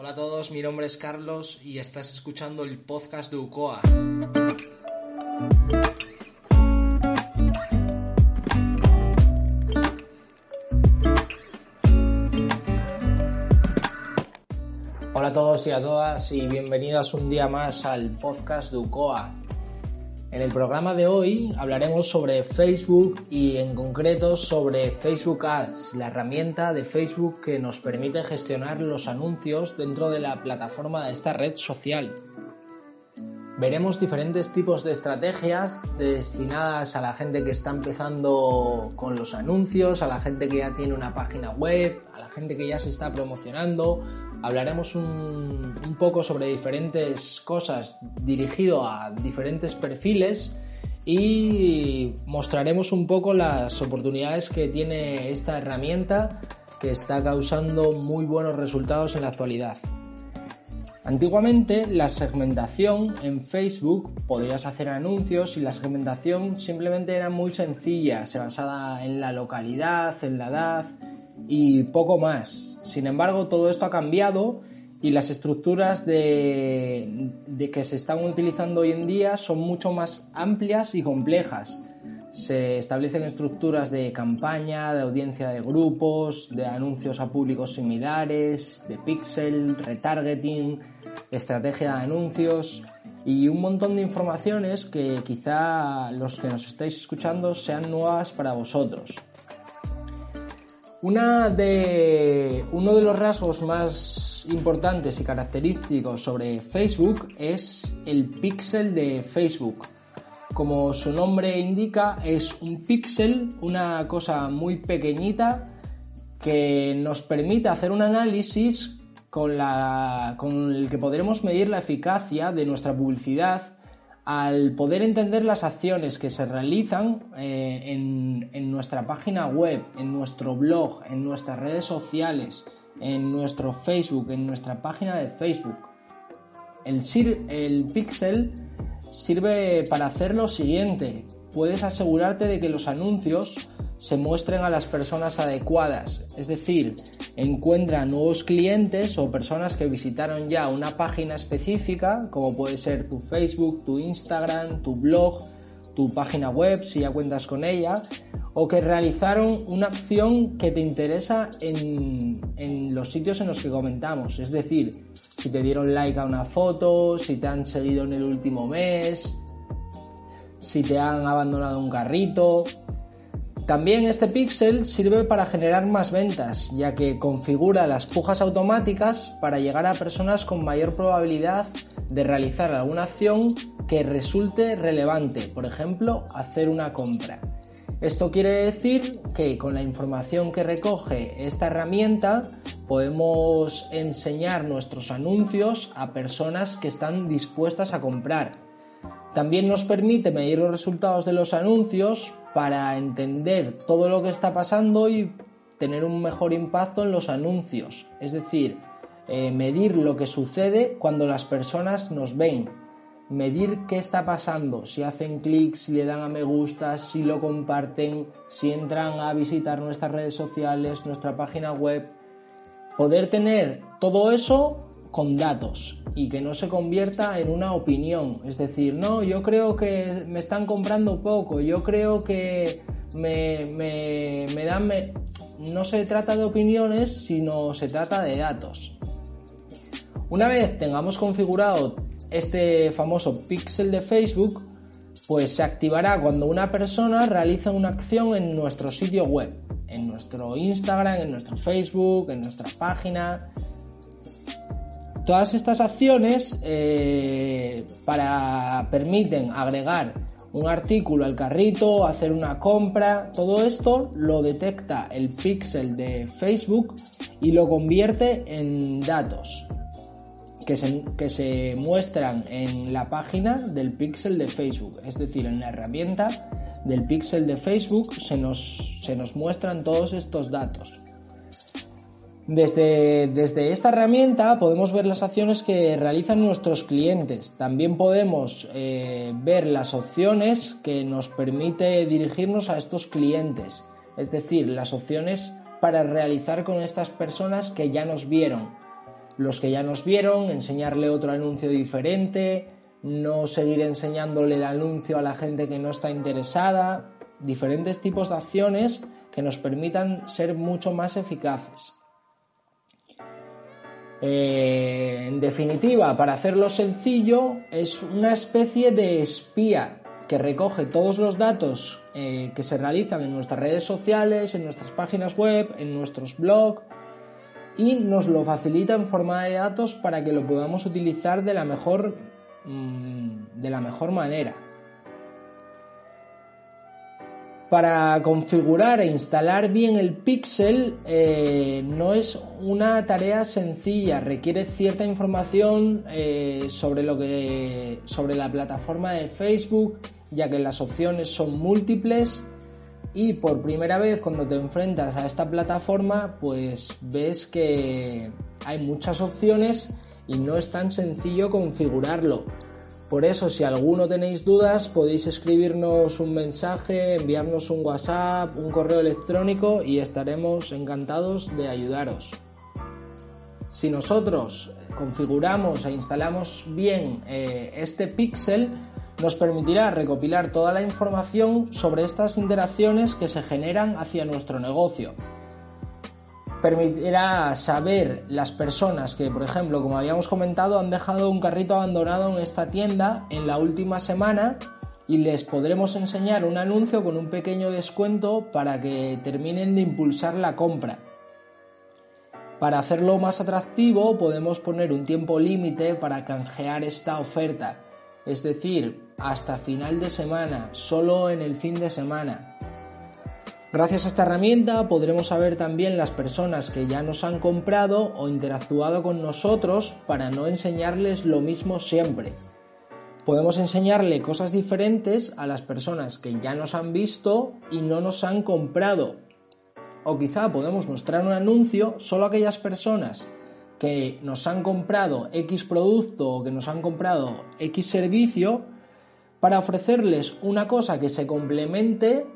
Hola a todos, mi nombre es Carlos y estás escuchando el podcast de UCOA. Hola a todos y a todas y bienvenidas un día más al podcast de UCOA. En el programa de hoy hablaremos sobre Facebook y en concreto sobre Facebook Ads, la herramienta de Facebook que nos permite gestionar los anuncios dentro de la plataforma de esta red social. Veremos diferentes tipos de estrategias destinadas a la gente que está empezando con los anuncios, a la gente que ya tiene una página web, a la gente que ya se está promocionando, hablaremos un, poco sobre diferentes cosas dirigido a diferentes perfiles y mostraremos un poco las oportunidades que tiene esta herramienta que está causando muy buenos resultados en la actualidad. Antiguamente la segmentación en Facebook podías hacer anuncios y la segmentación simplemente era muy sencilla, se basaba en la localidad, en la edad y poco más. Sin embargo, todo esto ha cambiado y las estructuras de, que se están utilizando hoy en día son mucho más amplias y complejas. Se establecen estructuras de campaña, de audiencia de grupos, de anuncios a públicos similares, de pixel, retargeting, estrategia de anuncios y un montón de informaciones que quizá los que nos estáis escuchando sean nuevas para vosotros. Una de, uno de los rasgos más importantes y característicos sobre Facebook es el píxel de Facebook. Como su nombre indica, es un píxel, una cosa muy pequeñita que nos permite hacer un análisis con, el que podremos medir la eficacia de nuestra publicidad al poder entender las acciones que se realizan eh, en, nuestra página web, en nuestro blog, en nuestras redes sociales, en nuestro Facebook, en nuestra página de Facebook. El, el Pixel sirve para hacer lo siguiente. Puedes asegurarte de que los anuncios se muestren a las personas adecuadas, es decir, encuentra nuevos clientes o personas que visitaron ya una página específica, como puede ser tu Facebook, tu Instagram, tu blog, tu página web, si ya cuentas con ella, o que realizaron una acción que te interesa en, en los sitios en los que comentamos, es decir, si te dieron like a una foto, si te han seguido en el último mes, si te han abandonado un carrito, también este píxel sirve para generar más ventas, ya que configura las pujas automáticas para llegar a personas con mayor probabilidad de realizar alguna acción que resulte relevante, por ejemplo, hacer una compra. Esto quiere decir que con la información que recoge esta herramienta podemos enseñar nuestros anuncios a personas que están dispuestas a comprar. También nos permite medir los resultados de los anuncios para entender todo lo que está pasando y tener un mejor impacto en los anuncios. Es decir, eh, medir lo que sucede cuando las personas nos ven. Medir qué está pasando, si hacen clic, si le dan a me gusta, si lo comparten, si entran a visitar nuestras redes sociales, nuestra página web. Poder tener todo eso con datos y que no se convierta en una opinión. Es decir, no, yo creo que me están comprando poco, yo creo que me, me, dan... No se trata de opiniones, sino se trata de datos. Una vez tengamos configurado este famoso pixel de Facebook, pues se activará cuando una persona realiza una acción en nuestro sitio web, en nuestro Instagram, en nuestro Facebook, en nuestra página, Todas estas acciones eh, para, permiten agregar un artículo al carrito, hacer una compra, todo esto lo detecta el pixel de Facebook y lo convierte en datos que se, que se muestran en la página del pixel de Facebook, es decir, en la herramienta del pixel de Facebook se nos, se nos muestran todos estos datos. Desde, esta herramienta podemos ver las acciones que realizan nuestros clientes. También podemos eh, ver las opciones que nos permite dirigirnos a estos clientes. Es decir, las opciones para realizar con estas personas que ya nos vieron. Los que ya nos vieron, enseñarle otro anuncio diferente, no seguir enseñándole el anuncio a la gente que no está interesada. Diferentes tipos de acciones que nos permitan ser mucho más eficaces. Eh, en definitiva, para hacerlo sencillo, es una especie de espía que recoge todos los datos eh, que se realizan en nuestras redes sociales, en nuestras páginas web, en nuestros blogs y nos lo facilita en forma de datos para que lo podamos utilizar de la mejor, mm, de la mejor manera. Para configurar e instalar bien el pixel eh, no es una tarea sencilla, requiere cierta información eh, sobre, lo que, sobre la plataforma de Facebook, ya que las opciones son múltiples y por primera vez cuando te enfrentas a esta plataforma pues ves que hay muchas opciones y no es tan sencillo configurarlo. Por eso, si alguno tenéis dudas, podéis escribirnos un mensaje, enviarnos un WhatsApp, un correo electrónico y estaremos encantados de ayudaros. Si nosotros configuramos e instalamos bien eh, este pixel, nos permitirá recopilar toda la información sobre estas interacciones que se generan hacia nuestro negocio permitirá saber las personas que, por ejemplo, como habíamos comentado, han dejado un carrito abandonado en esta tienda en la última semana y les podremos enseñar un anuncio con un pequeño descuento para que terminen de impulsar la compra. Para hacerlo más atractivo podemos poner un tiempo límite para canjear esta oferta, es decir, hasta final de semana, solo en el fin de semana. Gracias a esta herramienta podremos saber también las personas que ya nos han comprado o interactuado con nosotros para no enseñarles lo mismo siempre. Podemos enseñarle cosas diferentes a las personas que ya nos han visto y no nos han comprado. O quizá podemos mostrar un anuncio solo a aquellas personas que nos han comprado X producto o que nos han comprado X servicio para ofrecerles una cosa que se complemente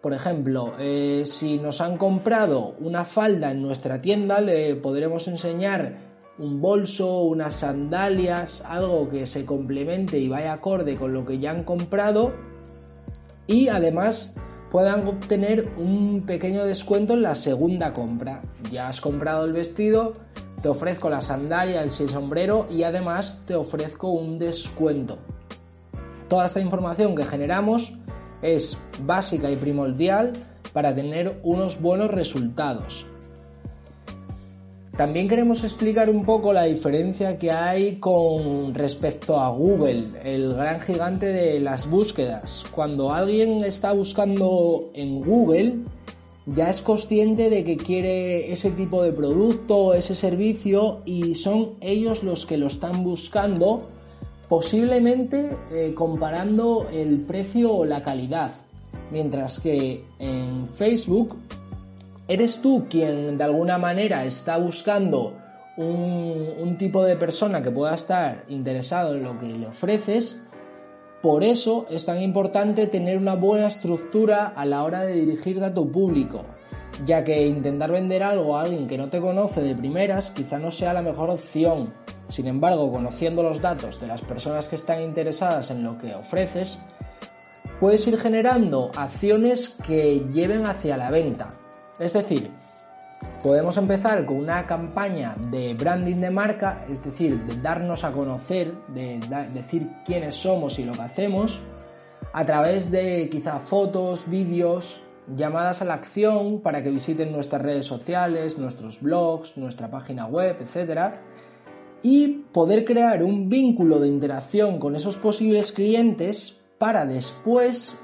por ejemplo, eh, si nos han comprado una falda en nuestra tienda, le podremos enseñar un bolso, unas sandalias, algo que se complemente y vaya acorde con lo que ya han comprado y además puedan obtener un pequeño descuento en la segunda compra. Ya has comprado el vestido, te ofrezco la sandalia, el sombrero y además te ofrezco un descuento. Toda esta información que generamos es básica y primordial para tener unos buenos resultados. También queremos explicar un poco la diferencia que hay con respecto a Google, el gran gigante de las búsquedas. Cuando alguien está buscando en Google, ya es consciente de que quiere ese tipo de producto, ese servicio y son ellos los que lo están buscando posiblemente eh, comparando el precio o la calidad, mientras que en Facebook eres tú quien de alguna manera está buscando un, un tipo de persona que pueda estar interesado en lo que le ofreces, por eso es tan importante tener una buena estructura a la hora de dirigirte a tu público, ya que intentar vender algo a alguien que no te conoce de primeras quizá no sea la mejor opción. Sin embargo, conociendo los datos de las personas que están interesadas en lo que ofreces, puedes ir generando acciones que lleven hacia la venta. Es decir, podemos empezar con una campaña de branding de marca, es decir, de darnos a conocer, de decir quiénes somos y lo que hacemos, a través de quizá fotos, vídeos, llamadas a la acción para que visiten nuestras redes sociales, nuestros blogs, nuestra página web, etc. Y poder crear un vínculo de interacción con esos posibles clientes para después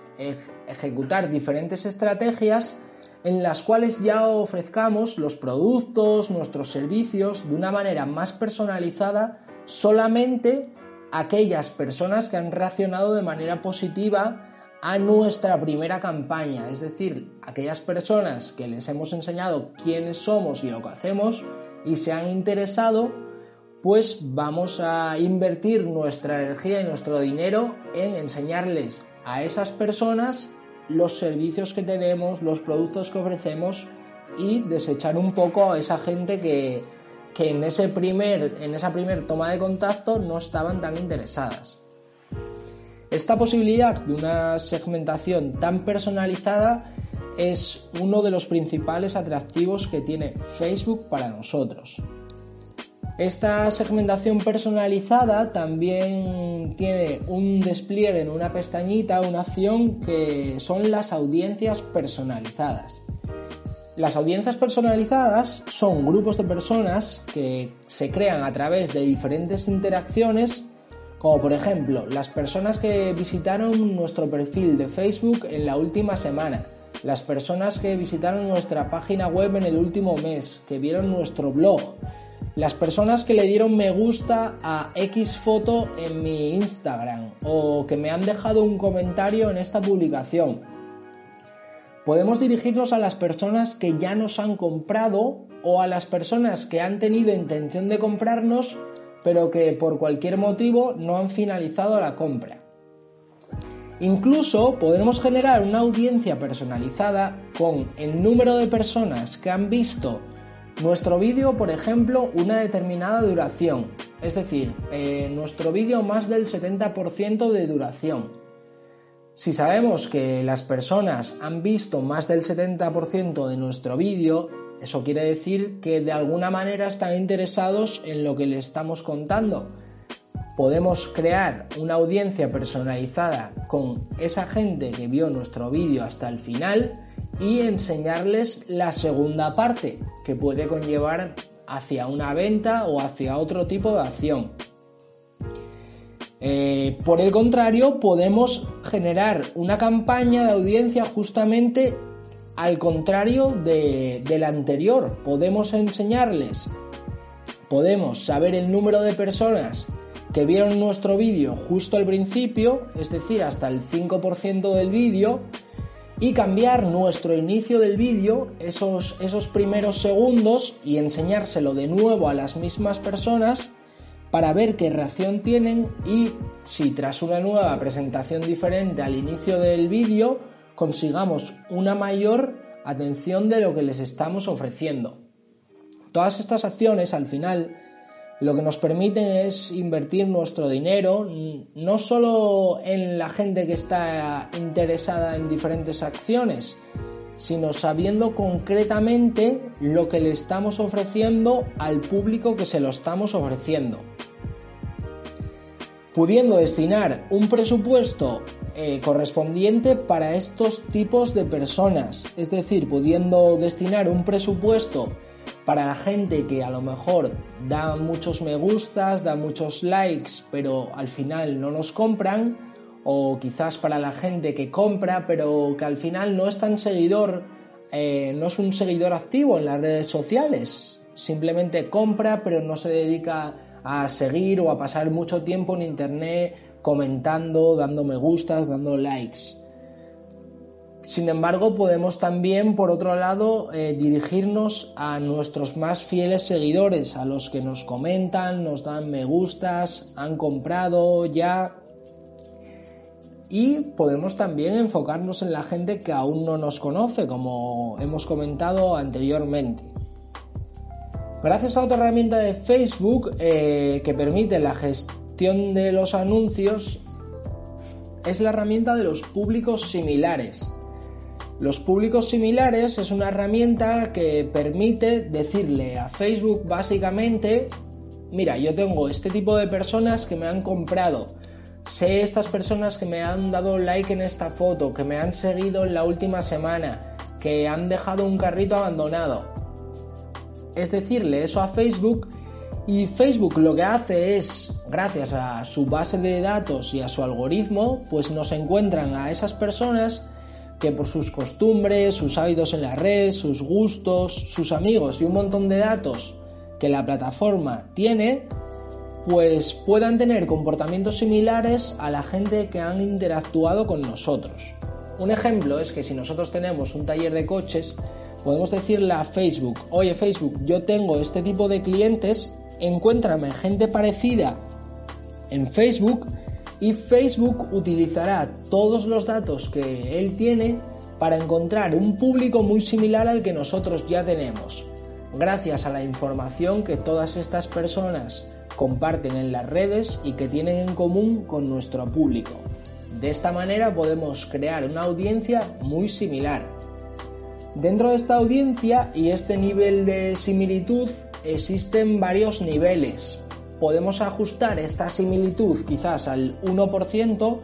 ejecutar diferentes estrategias en las cuales ya ofrezcamos los productos, nuestros servicios de una manera más personalizada solamente a aquellas personas que han reaccionado de manera positiva a nuestra primera campaña, es decir, aquellas personas que les hemos enseñado quiénes somos y lo que hacemos y se han interesado, pues vamos a invertir nuestra energía y nuestro dinero en enseñarles a esas personas los servicios que tenemos, los productos que ofrecemos y desechar un poco a esa gente que, en, ese primer, en esa primera toma de contacto no estaban tan interesadas. Esta posibilidad de una segmentación tan personalizada es uno de los principales atractivos que tiene Facebook para nosotros. Esta segmentación personalizada también tiene un despliegue en una pestañita, una acción que son las audiencias personalizadas. Las audiencias personalizadas son grupos de personas que se crean a través de diferentes interacciones, como por ejemplo las personas que visitaron nuestro perfil de Facebook en la última semana, las personas que visitaron nuestra página web en el último mes, que vieron nuestro blog, las personas que le dieron me gusta a X foto en mi Instagram o que me han dejado un comentario en esta publicación. Podemos dirigirnos a las personas que ya nos han comprado o a las personas que han tenido intención de comprarnos pero que por cualquier motivo no han finalizado la compra. Incluso podemos generar una audiencia personalizada con el número de personas que han visto nuestro vídeo, por ejemplo, una determinada duración, es decir, eh, nuestro vídeo más del 70% de duración. Si sabemos que las personas han visto más del 70% de nuestro vídeo, eso quiere decir que de alguna manera están interesados en lo que le estamos contando. Podemos crear una audiencia personalizada con esa gente que vio nuestro vídeo hasta el final y enseñarles la segunda parte que puede conllevar hacia una venta o hacia otro tipo de acción. Eh, por el contrario, podemos generar una campaña de audiencia justamente al contrario de, la anterior. Podemos enseñarles, podemos saber el número de personas que vieron nuestro vídeo justo al principio, es decir, hasta el 5% del vídeo, y cambiar nuestro inicio del vídeo, esos, esos primeros segundos, y enseñárselo de nuevo a las mismas personas para ver qué reacción tienen y si tras una nueva presentación diferente al inicio del vídeo consigamos una mayor atención de lo que les estamos ofreciendo. Todas estas acciones al final lo que nos permiten es invertir nuestro dinero no solo en la gente que está interesada en diferentes acciones, sino sabiendo concretamente lo que le estamos ofreciendo al público que se lo estamos ofreciendo. Pudiendo destinar un presupuesto eh, correspondiente para estos tipos de personas, es decir, pudiendo destinar un presupuesto para la gente que a lo mejor da muchos me gustas, da muchos likes, pero al final no nos compran, o quizás para la gente que compra, pero que al final no es tan seguidor, eh, no es un seguidor activo en las redes sociales, simplemente compra, pero no se dedica a seguir o a pasar mucho tiempo en internet comentando, dando me gustas, dando likes. Sin embargo, podemos también, por otro lado, eh, dirigirnos a nuestros más fieles seguidores, a los que nos comentan, nos dan me gustas, han comprado ya. Y podemos también enfocarnos en la gente que aún no nos conoce, como hemos comentado anteriormente. Gracias a otra herramienta de Facebook eh, que permite la gestión de los anuncios, es la herramienta de los públicos similares. Los públicos similares es una herramienta que permite decirle a Facebook básicamente, mira, yo tengo este tipo de personas que me han comprado, sé estas personas que me han dado like en esta foto, que me han seguido en la última semana, que han dejado un carrito abandonado. Es decirle eso a Facebook Y Facebook lo que hace es, gracias a su base de datos y a su algoritmo, pues nos encuentran a esas personas que por sus costumbres, sus hábitos en la red, sus gustos, sus amigos y un montón de datos que la plataforma tiene, pues puedan tener comportamientos similares a la gente que han interactuado con nosotros. Un ejemplo es que si nosotros tenemos un taller de coches, podemos decirle a Facebook, oye Facebook, yo tengo este tipo de clientes encuéntrame gente parecida en Facebook y Facebook utilizará todos los datos que él tiene para encontrar un público muy similar al que nosotros ya tenemos, gracias a la información que todas estas personas comparten en las redes y que tienen en común con nuestro público. De esta manera podemos crear una audiencia muy similar. Dentro de esta audiencia y este nivel de similitud existen varios niveles. Podemos ajustar esta similitud quizás al 1%,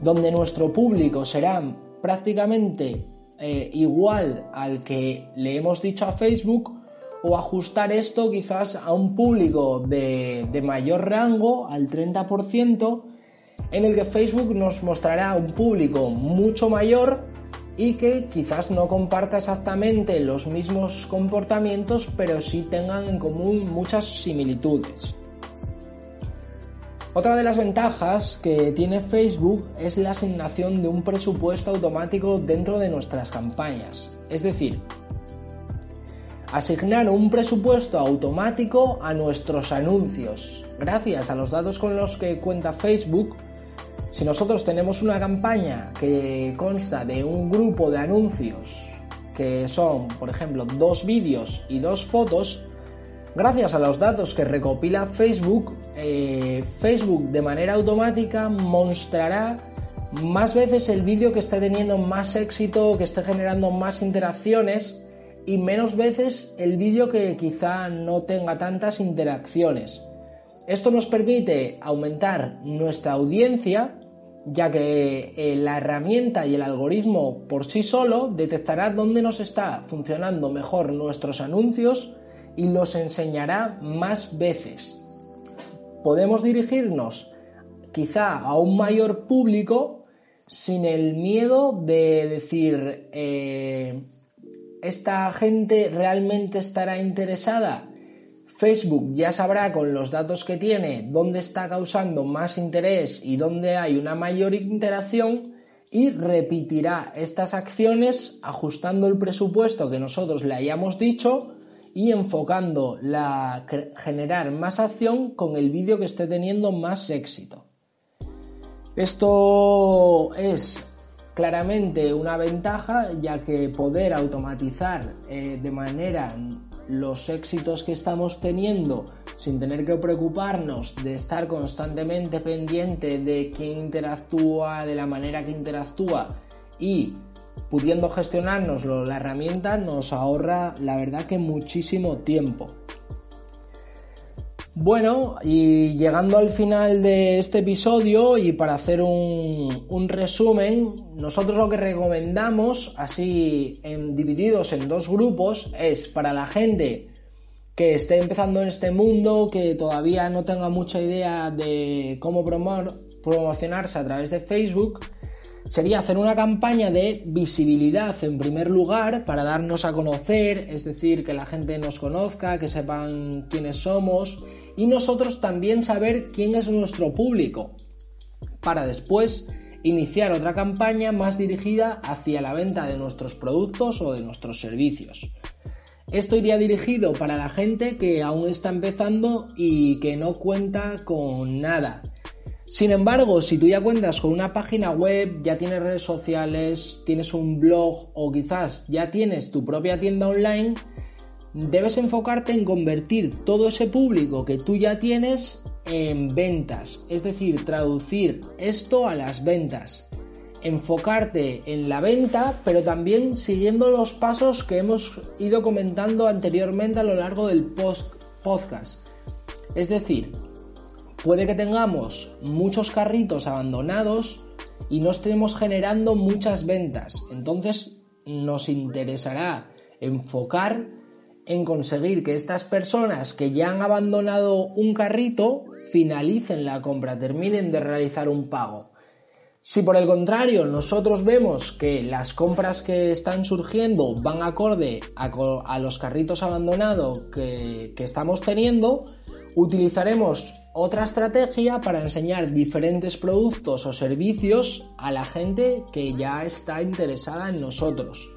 donde nuestro público será prácticamente eh, igual al que le hemos dicho a Facebook, o ajustar esto quizás a un público de, de mayor rango, al 30%, en el que Facebook nos mostrará un público mucho mayor y que quizás no comparta exactamente los mismos comportamientos, pero sí tengan en común muchas similitudes. Otra de las ventajas que tiene Facebook es la asignación de un presupuesto automático dentro de nuestras campañas. Es decir, asignar un presupuesto automático a nuestros anuncios. Gracias a los datos con los que cuenta Facebook, si nosotros tenemos una campaña que consta de un grupo de anuncios que son, por ejemplo, dos vídeos y dos fotos, gracias a los datos que recopila Facebook, eh, Facebook de manera automática mostrará más veces el vídeo que esté teniendo más éxito, que esté generando más interacciones y menos veces el vídeo que quizá no tenga tantas interacciones. Esto nos permite aumentar nuestra audiencia ya que eh, la herramienta y el algoritmo por sí solo detectará dónde nos está funcionando mejor nuestros anuncios y los enseñará más veces. Podemos dirigirnos quizá a un mayor público sin el miedo de decir, eh, ¿esta gente realmente estará interesada? Facebook ya sabrá con los datos que tiene dónde está causando más interés y dónde hay una mayor interacción y repetirá estas acciones ajustando el presupuesto que nosotros le hayamos dicho y enfocando la generar más acción con el vídeo que esté teniendo más éxito. Esto es claramente una ventaja ya que poder automatizar eh, de manera los éxitos que estamos teniendo sin tener que preocuparnos de estar constantemente pendiente de quién interactúa, de la manera que interactúa y pudiendo gestionárnoslo la herramienta nos ahorra la verdad que muchísimo tiempo. Bueno, y llegando al final de este episodio y para hacer un, resumen, nosotros lo que recomendamos, así en, divididos en dos grupos, es para la gente que esté empezando en este mundo, que todavía no tenga mucha idea de cómo promocionarse a través de Facebook, sería hacer una campaña de visibilidad en primer lugar para darnos a conocer, es decir, que la gente nos conozca, que sepan quiénes somos y nosotros también saber quién es nuestro público, para después iniciar otra campaña más dirigida hacia la venta de nuestros productos o de nuestros servicios. Esto iría dirigido para la gente que aún está empezando y que no cuenta con nada. Sin embargo, si tú ya cuentas con una página web, ya tienes redes sociales, tienes un blog o quizás ya tienes tu propia tienda online, debes enfocarte en convertir todo ese público que tú ya tienes en ventas, es decir, traducir esto a las ventas. Enfocarte en la venta, pero también siguiendo los pasos que hemos ido comentando anteriormente a lo largo del podcast. Es decir, puede que tengamos muchos carritos abandonados y no estemos generando muchas ventas. Entonces nos interesará enfocar en conseguir que estas personas que ya han abandonado un carrito finalicen la compra, terminen de realizar un pago. Si por el contrario nosotros vemos que las compras que están surgiendo van acorde a, los carritos abandonados que, estamos teniendo, utilizaremos otra estrategia para enseñar diferentes productos o servicios a la gente que ya está interesada en nosotros.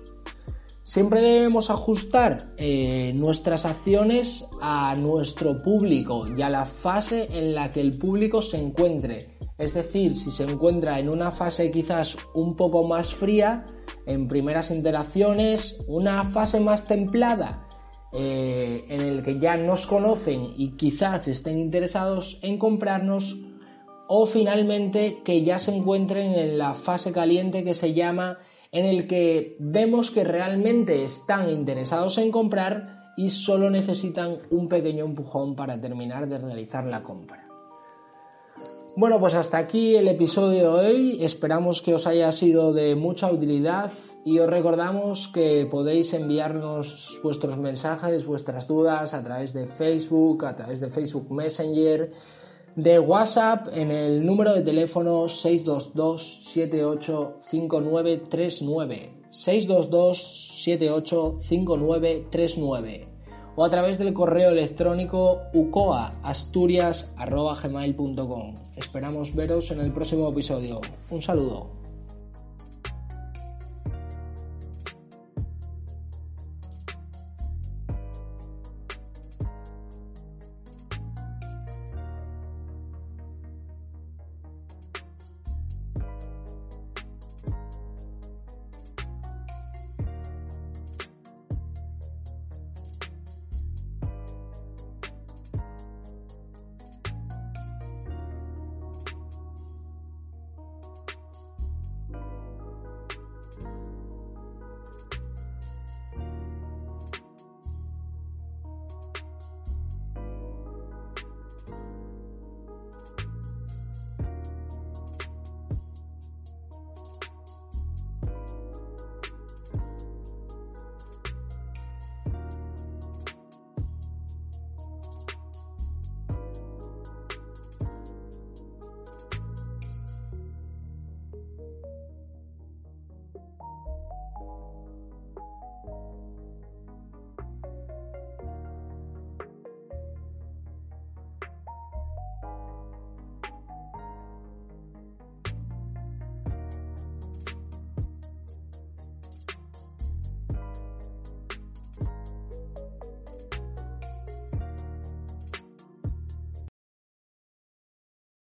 Siempre debemos ajustar eh, nuestras acciones a nuestro público y a la fase en la que el público se encuentre. Es decir, si se encuentra en una fase quizás un poco más fría, en primeras interacciones, una fase más templada, eh, en el que ya nos conocen y quizás estén interesados en comprarnos, o finalmente que ya se encuentren en la fase caliente que se llama en el que vemos que realmente están interesados en comprar y solo necesitan un pequeño empujón para terminar de realizar la compra. Bueno, pues hasta aquí el episodio de hoy. Esperamos que os haya sido de mucha utilidad y os recordamos que podéis enviarnos vuestros mensajes, vuestras dudas a través de Facebook, a través de Facebook Messenger de WhatsApp en el número de teléfono 622 785939 622 785939 o a través del correo electrónico ucoaasturias.gmail.com Esperamos veros en el próximo episodio. Un saludo.